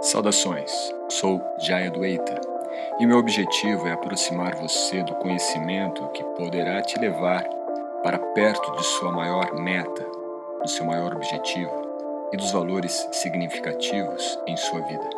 Saudações, sou Jaya Dueita e meu objetivo é aproximar você do conhecimento que poderá te levar para perto de sua maior meta, do seu maior objetivo e dos valores significativos em sua vida.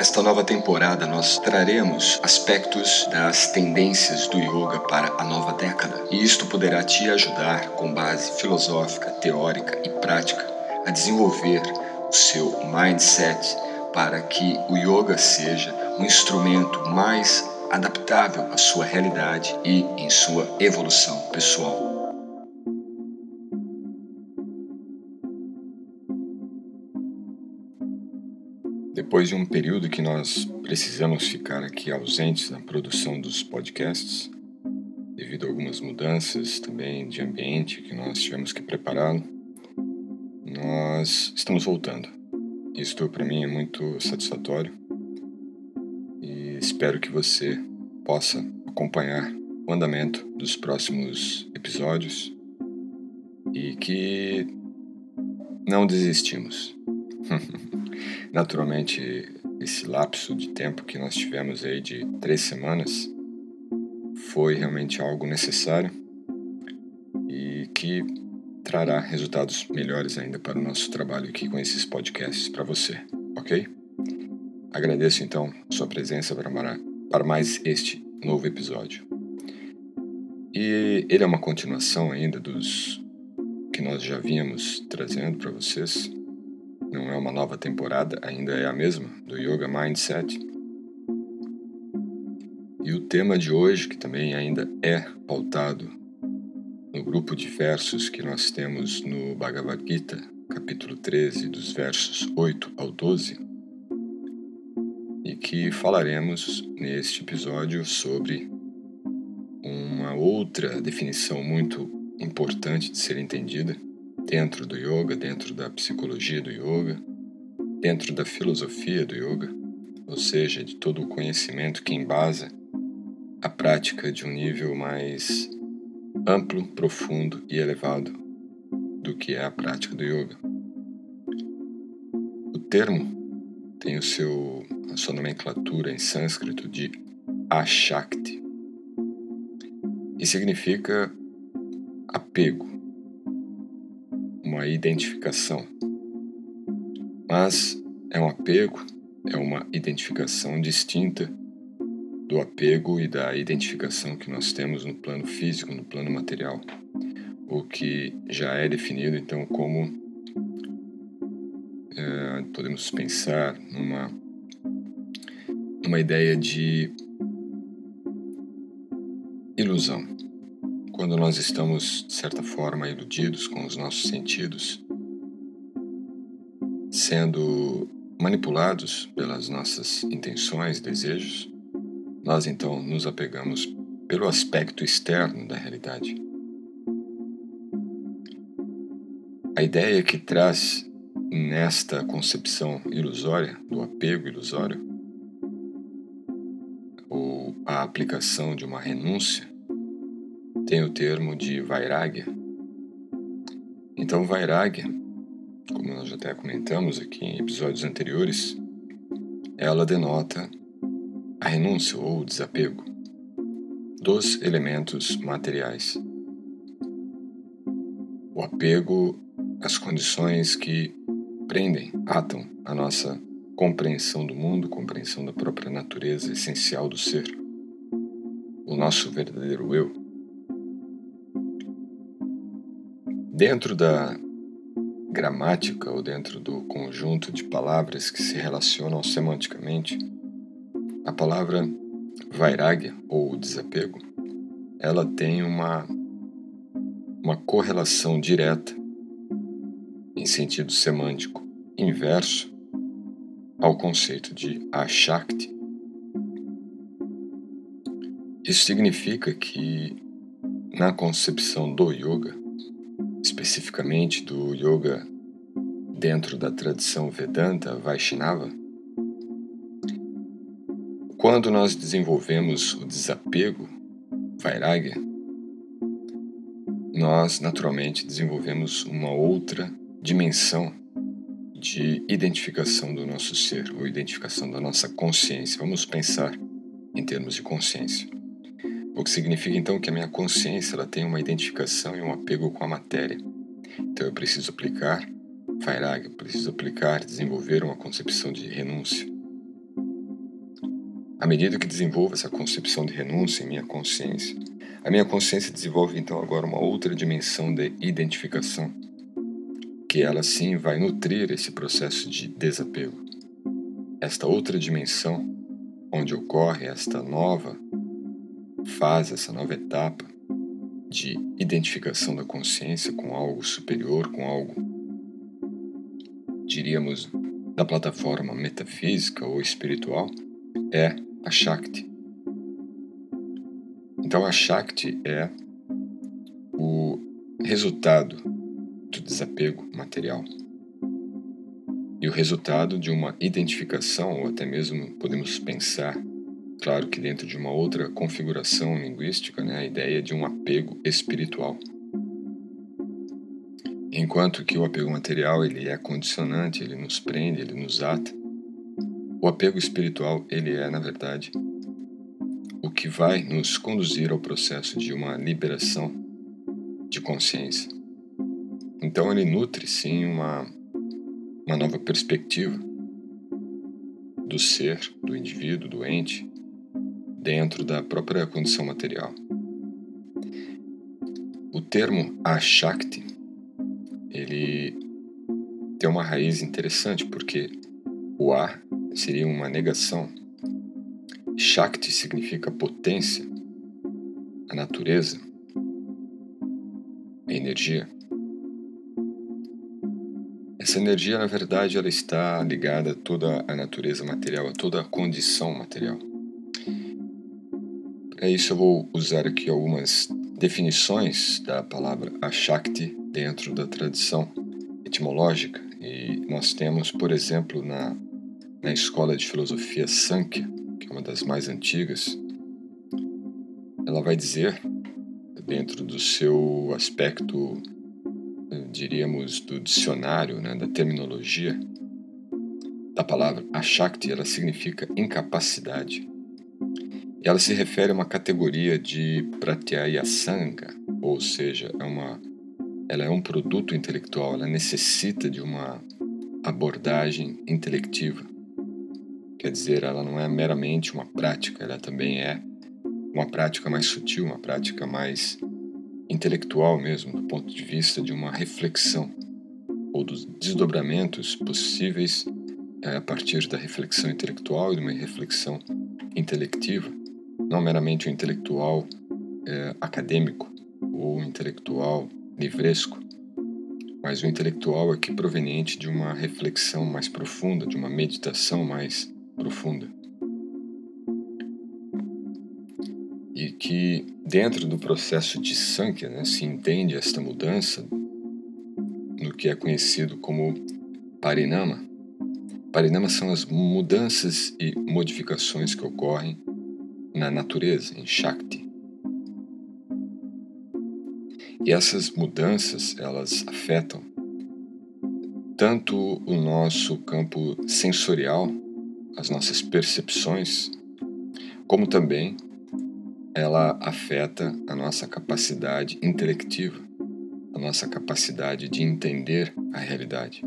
Esta nova temporada nós traremos aspectos das tendências do yoga para a nova década, e isto poderá te ajudar, com base filosófica, teórica e prática, a desenvolver o seu mindset para que o yoga seja um instrumento mais adaptável à sua realidade e em sua evolução pessoal. Depois de um período que nós precisamos ficar aqui ausentes na produção dos podcasts, devido a algumas mudanças também de ambiente que nós tivemos que preparar, nós estamos voltando. Isto para mim é muito satisfatório e espero que você possa acompanhar o andamento dos próximos episódios e que não desistimos. Naturalmente, esse lapso de tempo que nós tivemos aí de três semanas foi realmente algo necessário e que trará resultados melhores ainda para o nosso trabalho aqui com esses podcasts para você, ok? Agradeço então sua presença para, mais este novo episódio. E ele é uma continuação ainda dos que nós já vínhamos trazendo para vocês. Não é uma nova temporada, ainda é a mesma, do Yoga Mindset. E o tema de hoje, que também ainda é pautado no grupo de versos que nós temos no Bhagavad Gita, capítulo 13, dos versos 8 ao 12, e que falaremos neste episódio sobre uma outra definição muito importante de ser entendida dentro do yoga, dentro da psicologia do yoga, dentro da filosofia do yoga, ou seja, de todo o conhecimento que embasa a prática de um nível mais amplo, profundo e elevado do que é a prática do yoga. O termo tem o seu, a sua nomenclatura em sânscrito de Ashakti e significa apego, uma identificação. Mas é um apego, é uma identificação distinta do apego e da identificação que nós temos no plano físico, no plano material, o que já é definido então como é, podemos pensar numa uma ideia de ilusão. Quando nós estamos, de certa forma, iludidos com os nossos sentidos, sendo manipulados pelas nossas intenções, desejos, nós então nos apegamos pelo aspecto externo da realidade. A ideia que traz nesta concepção ilusória, do apego ilusório, ou a aplicação de uma renúncia, tem o termo de vairagya. Então, vairagya, como nós já até comentamos aqui em episódios anteriores, ela denota a renúncia ou o desapego dos elementos materiais. O apego às condições que prendem, atam a nossa compreensão do mundo, compreensão da própria natureza essencial do ser, o nosso verdadeiro eu. Dentro da gramática ou dentro do conjunto de palavras que se relacionam semanticamente, a palavra vairagya ou desapego, ela tem uma uma correlação direta em sentido semântico inverso ao conceito de ashakti. Isso significa que na concepção do yoga, especificamente do yoga dentro da tradição Vedanta Vaishnava, quando nós desenvolvemos o desapego, vairagya, nós naturalmente desenvolvemos uma outra dimensão de identificação do nosso ser, ou identificação da nossa consciência. Vamos pensar em termos de consciência. O que significa então que a minha consciência ela tem uma identificação e um apego com a matéria. Então eu preciso aplicar Vairag, eu preciso aplicar, desenvolver uma concepção de renúncia. À medida que desenvolvo essa concepção de renúncia em minha consciência, a minha consciência desenvolve então agora uma outra dimensão de identificação, que ela sim vai nutrir esse processo de desapego. Esta outra dimensão, onde ocorre esta nova fase, essa nova etapa de identificação da consciência com algo superior, com algo, diríamos, da plataforma metafísica ou espiritual, é a Shakti. Então, a Shakti é o resultado do desapego material e o resultado de uma identificação, ou até mesmo podemos pensar Claro que dentro de uma outra configuração linguística, né, a ideia de um apego espiritual. Enquanto que o apego material ele é condicionante, ele nos prende, ele nos ata, o apego espiritual ele é, na verdade, o que vai nos conduzir ao processo de uma liberação de consciência. Então ele nutre sim uma, uma nova perspectiva do ser, do indivíduo, do ente, dentro da própria condição material. O termo Ashakti, ele tem uma raiz interessante porque o A seria uma negação. Shakti significa potência, a natureza, a energia. Essa energia, na verdade, ela está ligada a toda a natureza material, a toda a condição material. É isso, eu vou usar aqui algumas definições da palavra Ashakti dentro da tradição etimológica. E nós temos, por exemplo, na, na escola de filosofia Sankhya, que é uma das mais antigas, ela vai dizer, dentro do seu aspecto, diríamos, do dicionário, né, da terminologia, da palavra Ashakti, ela significa incapacidade ela se refere a uma categoria de pratyayasanga, ou seja, é uma, ela é um produto intelectual, ela necessita de uma abordagem intelectiva. Quer dizer, ela não é meramente uma prática, ela também é uma prática mais sutil, uma prática mais intelectual mesmo, do ponto de vista de uma reflexão ou dos desdobramentos possíveis é, a partir da reflexão intelectual e de uma reflexão intelectiva não meramente o intelectual é, acadêmico ou intelectual livresco, mas o intelectual aqui proveniente de uma reflexão mais profunda, de uma meditação mais profunda. E que dentro do processo de Sankhya né, se entende esta mudança no que é conhecido como Parinama. Parinama são as mudanças e modificações que ocorrem na natureza, em Shakti. E essas mudanças, elas afetam tanto o nosso campo sensorial, as nossas percepções, como também ela afeta a nossa capacidade intelectiva, a nossa capacidade de entender a realidade.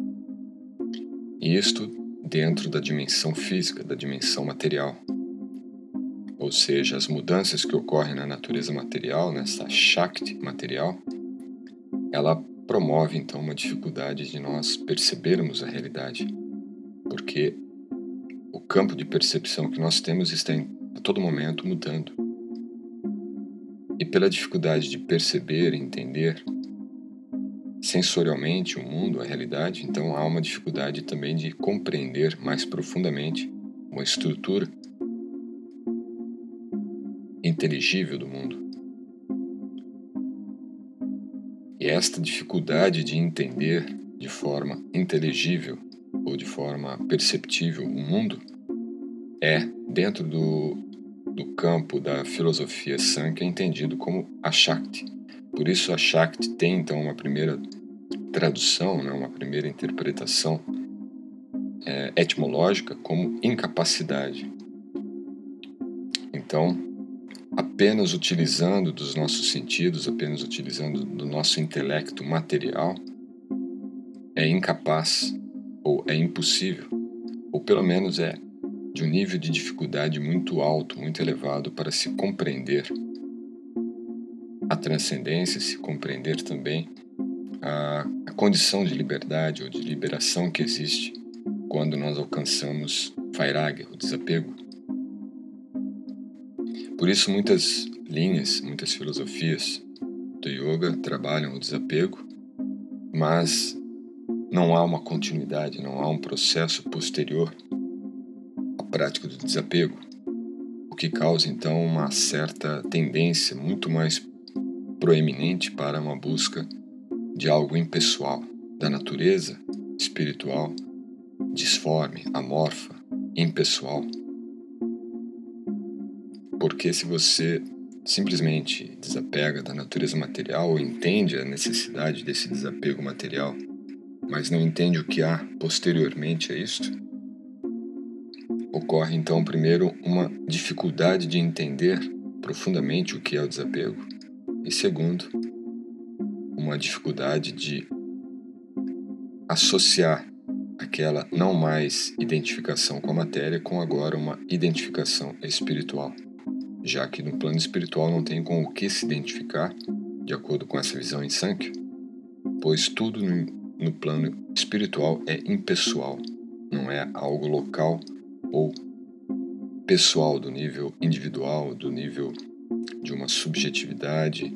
E isto dentro da dimensão física, da dimensão material ou seja, as mudanças que ocorrem na natureza material, nessa Shakti material, ela promove então uma dificuldade de nós percebermos a realidade, porque o campo de percepção que nós temos está em, a todo momento mudando. E pela dificuldade de perceber e entender sensorialmente o mundo, a realidade, então há uma dificuldade também de compreender mais profundamente uma estrutura inteligível do mundo. E esta dificuldade de entender de forma inteligível ou de forma perceptível o mundo é, dentro do, do campo da filosofia Sankhya, entendido como a Shakti. Por isso, a Shakti tem então uma primeira tradução, né, uma primeira interpretação é, etimológica como incapacidade. Então, apenas utilizando dos nossos sentidos, apenas utilizando do nosso intelecto material, é incapaz ou é impossível, ou pelo menos é de um nível de dificuldade muito alto, muito elevado para se compreender a transcendência, se compreender também a, a condição de liberdade ou de liberação que existe quando nós alcançamos Vairagya, o desapego. Por isso, muitas linhas, muitas filosofias do yoga trabalham o desapego, mas não há uma continuidade, não há um processo posterior prática do desapego, o que causa então uma certa tendência muito mais proeminente para uma busca de algo impessoal, da natureza espiritual, disforme, amorfa, impessoal. Porque se você simplesmente desapega da natureza material ou entende a necessidade desse desapego material, mas não entende o que há posteriormente a isto, Ocorre então, primeiro, uma dificuldade de entender profundamente o que é o desapego, e segundo, uma dificuldade de associar aquela não mais identificação com a matéria com agora uma identificação espiritual, já que no plano espiritual não tem com o que se identificar, de acordo com essa visão em Sankhya, pois tudo no, no plano espiritual é impessoal, não é algo local ou pessoal, do nível individual, do nível de uma subjetividade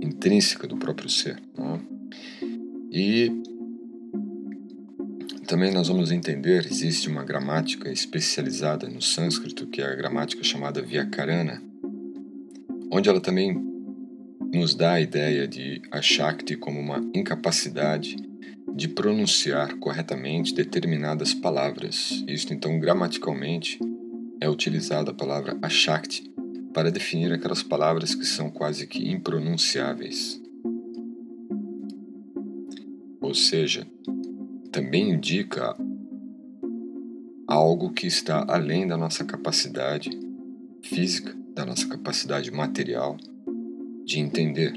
intrínseca do próprio ser. Né? E também nós vamos entender, existe uma gramática especializada no sânscrito, que é a gramática chamada Vyakarana, onde ela também nos dá a ideia de a Shakti como uma incapacidade de pronunciar corretamente determinadas palavras. Isto, então, gramaticalmente, é utilizada a palavra ashakti para definir aquelas palavras que são quase que impronunciáveis. Ou seja, também indica algo que está além da nossa capacidade física, da nossa capacidade material de entender,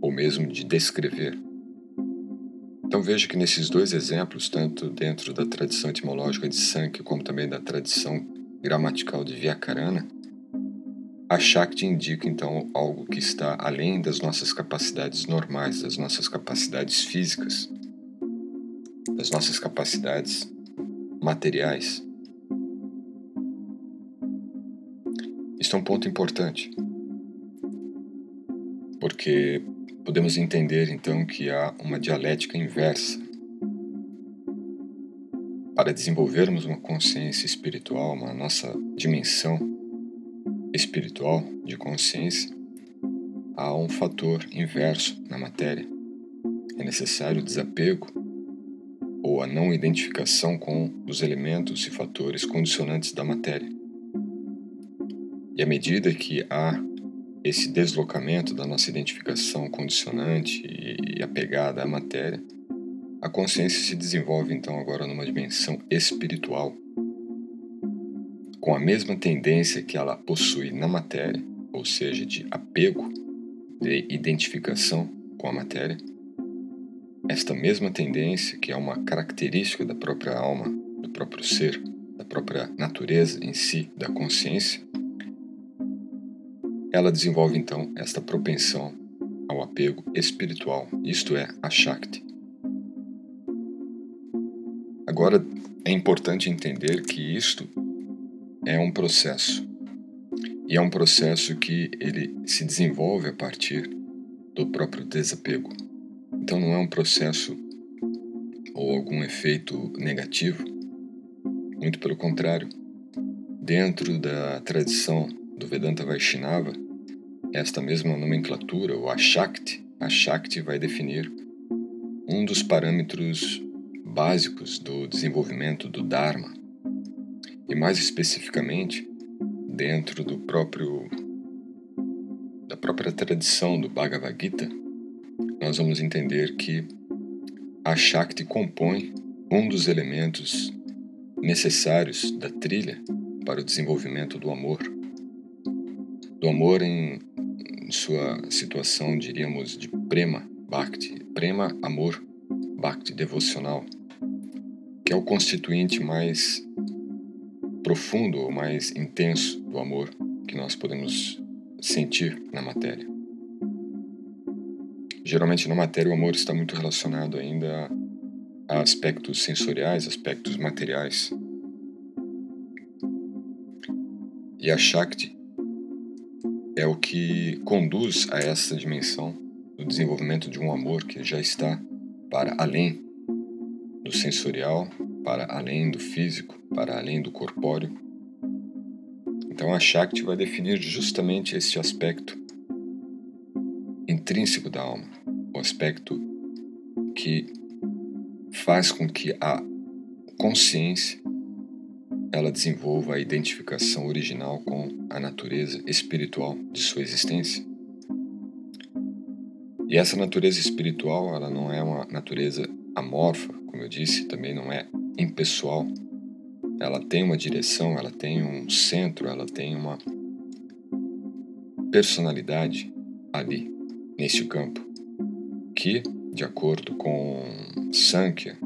ou mesmo de descrever. Então veja que nesses dois exemplos, tanto dentro da tradição etimológica de Sankhya como também da tradição gramatical de Vyakarana, a Shakti indica então algo que está além das nossas capacidades normais, das nossas capacidades físicas, das nossas capacidades materiais. Isso é um ponto importante, porque Podemos entender então que há uma dialética inversa. Para desenvolvermos uma consciência espiritual, uma nossa dimensão espiritual de consciência, há um fator inverso na matéria. É necessário o desapego ou a não identificação com os elementos e fatores condicionantes da matéria. E à medida que há esse deslocamento da nossa identificação condicionante e apegada à matéria, a consciência se desenvolve então agora numa dimensão espiritual, com a mesma tendência que ela possui na matéria, ou seja, de apego, de identificação com a matéria. Esta mesma tendência, que é uma característica da própria alma, do próprio ser, da própria natureza em si, da consciência, ela desenvolve então esta propensão ao apego espiritual, isto é, a Shakti. Agora é importante entender que isto é um processo. E é um processo que ele se desenvolve a partir do próprio desapego. Então não é um processo ou algum efeito negativo. Muito pelo contrário. Dentro da tradição do Vedanta Vaishnava, esta mesma nomenclatura, ou a Shakti, a vai definir um dos parâmetros básicos do desenvolvimento do Dharma. E mais especificamente, dentro do próprio da própria tradição do Bhagavad Gita, nós vamos entender que a Shakti compõe um dos elementos necessários da trilha para o desenvolvimento do amor. Do amor em, em sua situação, diríamos, de prema bhakti. Prema, amor, bhakti, devocional, que é o constituinte mais profundo ou mais intenso do amor que nós podemos sentir na matéria. Geralmente na matéria o amor está muito relacionado ainda a aspectos sensoriais, aspectos materiais. E a Shakti é o que conduz a essa dimensão do desenvolvimento de um amor que já está para além do sensorial, para além do físico, para além do corpóreo. Então a Shakti vai definir justamente esse aspecto intrínseco da alma, o aspecto que faz com que a consciência ela desenvolva a identificação original com a natureza espiritual de sua existência. E essa natureza espiritual, ela não é uma natureza amorfa, como eu disse, também não é impessoal. Ela tem uma direção, ela tem um centro, ela tem uma personalidade ali, neste campo, que, de acordo com Sankhya,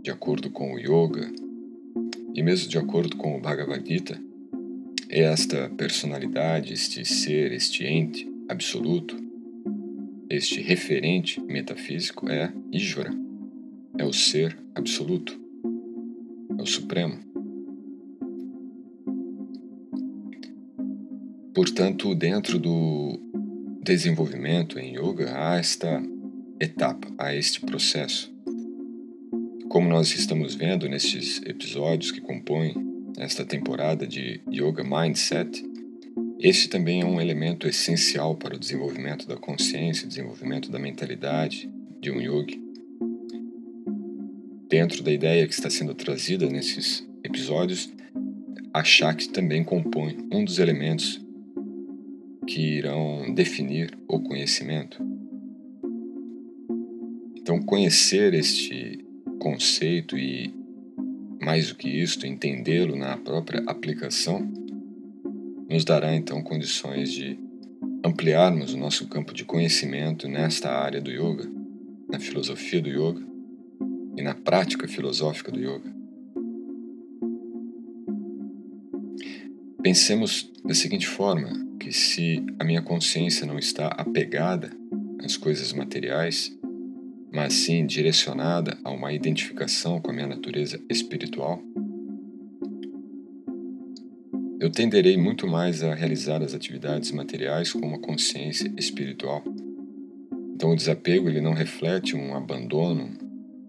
de acordo com o Yoga e mesmo de acordo com o Bhagavad Gita, esta personalidade, este ser, este ente absoluto, este referente metafísico é Ishvara, é o ser absoluto, é o supremo. Portanto, dentro do desenvolvimento em yoga há esta etapa, há este processo. Como nós estamos vendo nestes episódios que compõem esta temporada de Yoga Mindset, este também é um elemento essencial para o desenvolvimento da consciência, desenvolvimento da mentalidade de um yogi. Dentro da ideia que está sendo trazida nesses episódios, a Shakti também compõe um dos elementos que irão definir o conhecimento. Então, conhecer este conceito e, mais do que isto, entendê-lo na própria aplicação, nos dará então condições de ampliarmos o nosso campo de conhecimento nesta área do yoga, na filosofia do yoga e na prática filosófica do yoga. Pensemos da seguinte forma: que se a minha consciência não está apegada às coisas materiais, mas sim direcionada a uma identificação com a minha natureza espiritual, eu tenderei muito mais a realizar as atividades materiais com uma consciência espiritual. Então o desapego ele não reflete um abandono,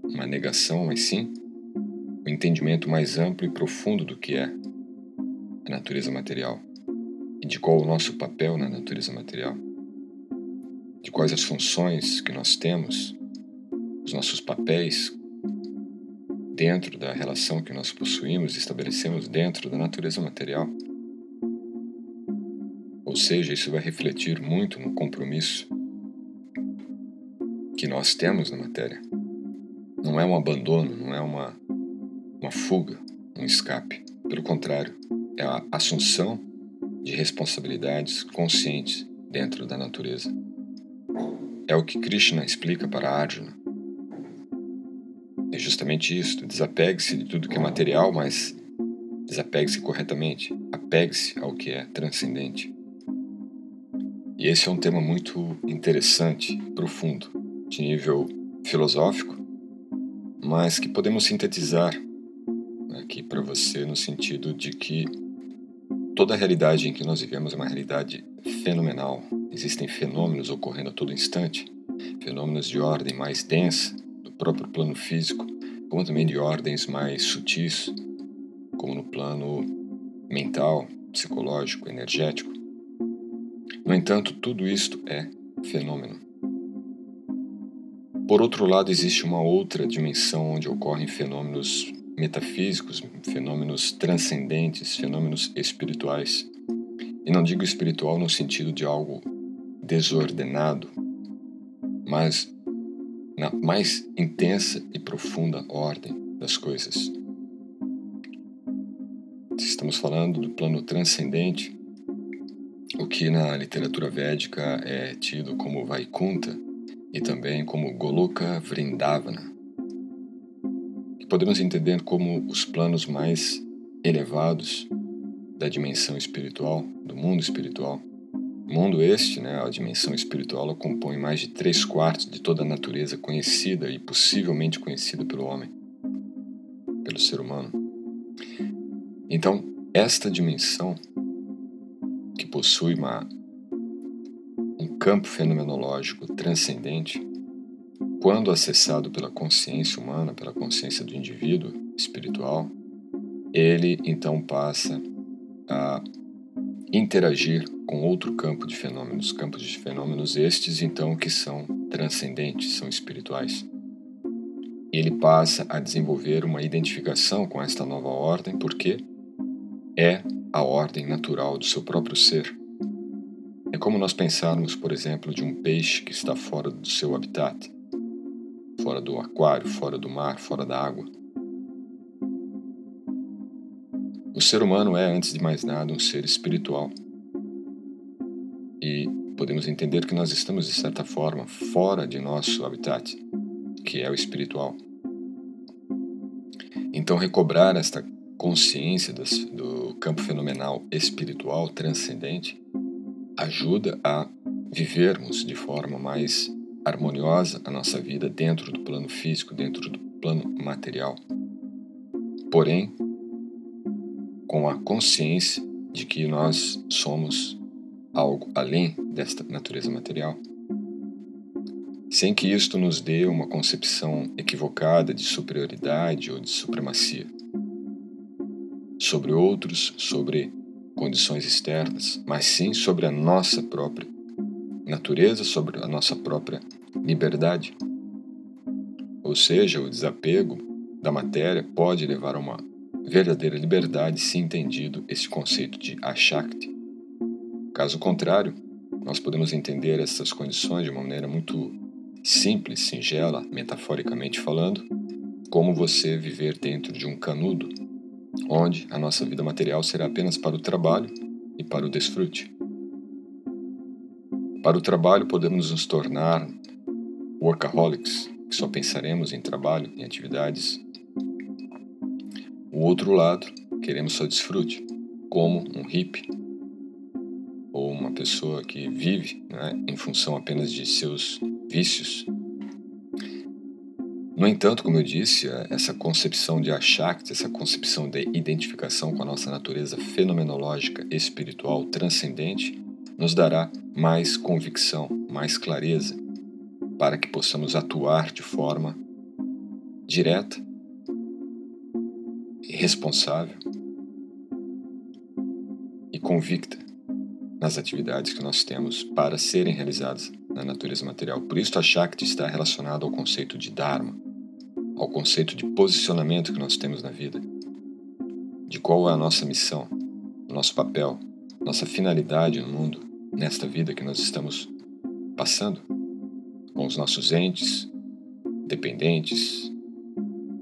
uma negação, mas sim o um entendimento mais amplo e profundo do que é a natureza material e de qual o nosso papel na natureza material, de quais as funções que nós temos os nossos papéis dentro da relação que nós possuímos e estabelecemos dentro da natureza material. Ou seja, isso vai refletir muito no compromisso que nós temos na matéria. Não é um abandono, não é uma, uma fuga, um escape. Pelo contrário, é a assunção de responsabilidades conscientes dentro da natureza. É o que Krishna explica para Arjuna é justamente isso. Desapegue-se de tudo que é material, mas desapegue-se corretamente. Apegue-se ao que é transcendente. E esse é um tema muito interessante, profundo, de nível filosófico, mas que podemos sintetizar aqui para você no sentido de que toda a realidade em que nós vivemos é uma realidade fenomenal. Existem fenômenos ocorrendo a todo instante, fenômenos de ordem mais densa, próprio plano físico, como também de ordens mais sutis, como no plano mental, psicológico, energético. No entanto, tudo isto é fenômeno. Por outro lado, existe uma outra dimensão onde ocorrem fenômenos metafísicos, fenômenos transcendentes, fenômenos espirituais. E não digo espiritual no sentido de algo desordenado, mas na mais intensa e profunda ordem das coisas. Estamos falando do plano transcendente, o que na literatura védica é tido como Vaikunta e também como Goloka Vrindavana, que podemos entender como os planos mais elevados da dimensão espiritual, do mundo espiritual. Mundo este, né, a dimensão espiritual, compõe mais de três quartos de toda a natureza conhecida e possivelmente conhecida pelo homem, pelo ser humano. Então, esta dimensão, que possui uma, um campo fenomenológico transcendente, quando acessado pela consciência humana, pela consciência do indivíduo espiritual, ele então passa a interagir com outro campo de fenômenos, campos de fenômenos estes então que são transcendentes, são espirituais. Ele passa a desenvolver uma identificação com esta nova ordem porque é a ordem natural do seu próprio ser. É como nós pensarmos, por exemplo, de um peixe que está fora do seu habitat, fora do aquário, fora do mar, fora da água. O ser humano é, antes de mais nada, um ser espiritual. E podemos entender que nós estamos, de certa forma, fora de nosso habitat, que é o espiritual. Então, recobrar esta consciência das, do campo fenomenal espiritual transcendente ajuda a vivermos de forma mais harmoniosa a nossa vida dentro do plano físico, dentro do plano material. Porém, com a consciência de que nós somos algo além desta natureza material, sem que isto nos dê uma concepção equivocada de superioridade ou de supremacia sobre outros, sobre condições externas, mas sim sobre a nossa própria natureza, sobre a nossa própria liberdade. Ou seja, o desapego da matéria pode levar a uma verdadeira liberdade se entendido esse conceito de Ashakti. Caso contrário, nós podemos entender essas condições de uma maneira muito simples, singela, metaforicamente falando, como você viver dentro de um canudo onde a nossa vida material será apenas para o trabalho e para o desfrute. Para o trabalho, podemos nos tornar workaholics, que só pensaremos em trabalho, em atividades. O outro lado, queremos só desfrute, como um hippie ou uma pessoa que vive né, em função apenas de seus vícios. No entanto, como eu disse, essa concepção de Ashakti, essa concepção de identificação com a nossa natureza fenomenológica, espiritual, transcendente, nos dará mais convicção, mais clareza, para que possamos atuar de forma direta responsável e convicta nas atividades que nós temos para serem realizadas na natureza material. Por isso, a Shakti está relacionada ao conceito de Dharma, ao conceito de posicionamento que nós temos na vida, de qual é a nossa missão, o nosso papel, nossa finalidade no mundo, nesta vida que nós estamos passando, com os nossos entes, dependentes,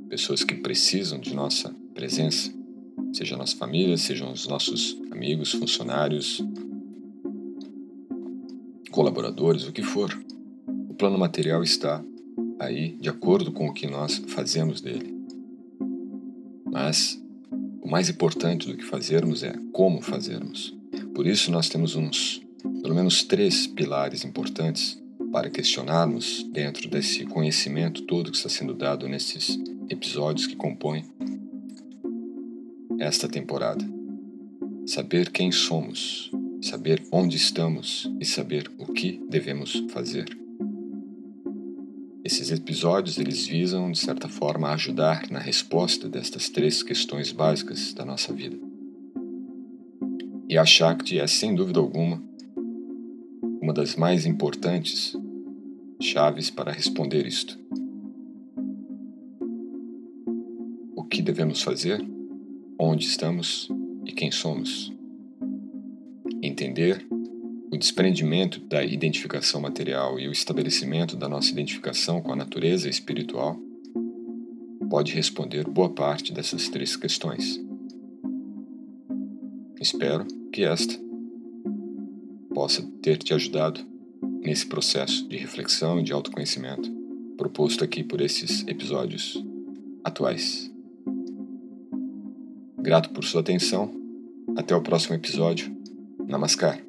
pessoas que precisam de nossa presença, seja a nossa família, sejam os nossos amigos, funcionários, colaboradores, o que for. O plano material está aí de acordo com o que nós fazemos dele. Mas o mais importante do que fazermos é como fazermos. Por isso nós temos uns, pelo menos três pilares importantes para questionarmos dentro desse conhecimento todo que está sendo dado nesses episódios que compõem esta temporada. Saber quem somos, saber onde estamos e saber o que devemos fazer. Esses episódios eles visam, de certa forma, ajudar na resposta destas três questões básicas da nossa vida. E a Shakti é, sem dúvida alguma, uma das mais importantes chaves para responder isto. O que devemos fazer? Onde estamos e quem somos? Entender o desprendimento da identificação material e o estabelecimento da nossa identificação com a natureza espiritual pode responder boa parte dessas três questões. Espero que esta possa ter te ajudado nesse processo de reflexão e de autoconhecimento proposto aqui por esses episódios atuais. Grato por sua atenção. Até o próximo episódio. Namaskar.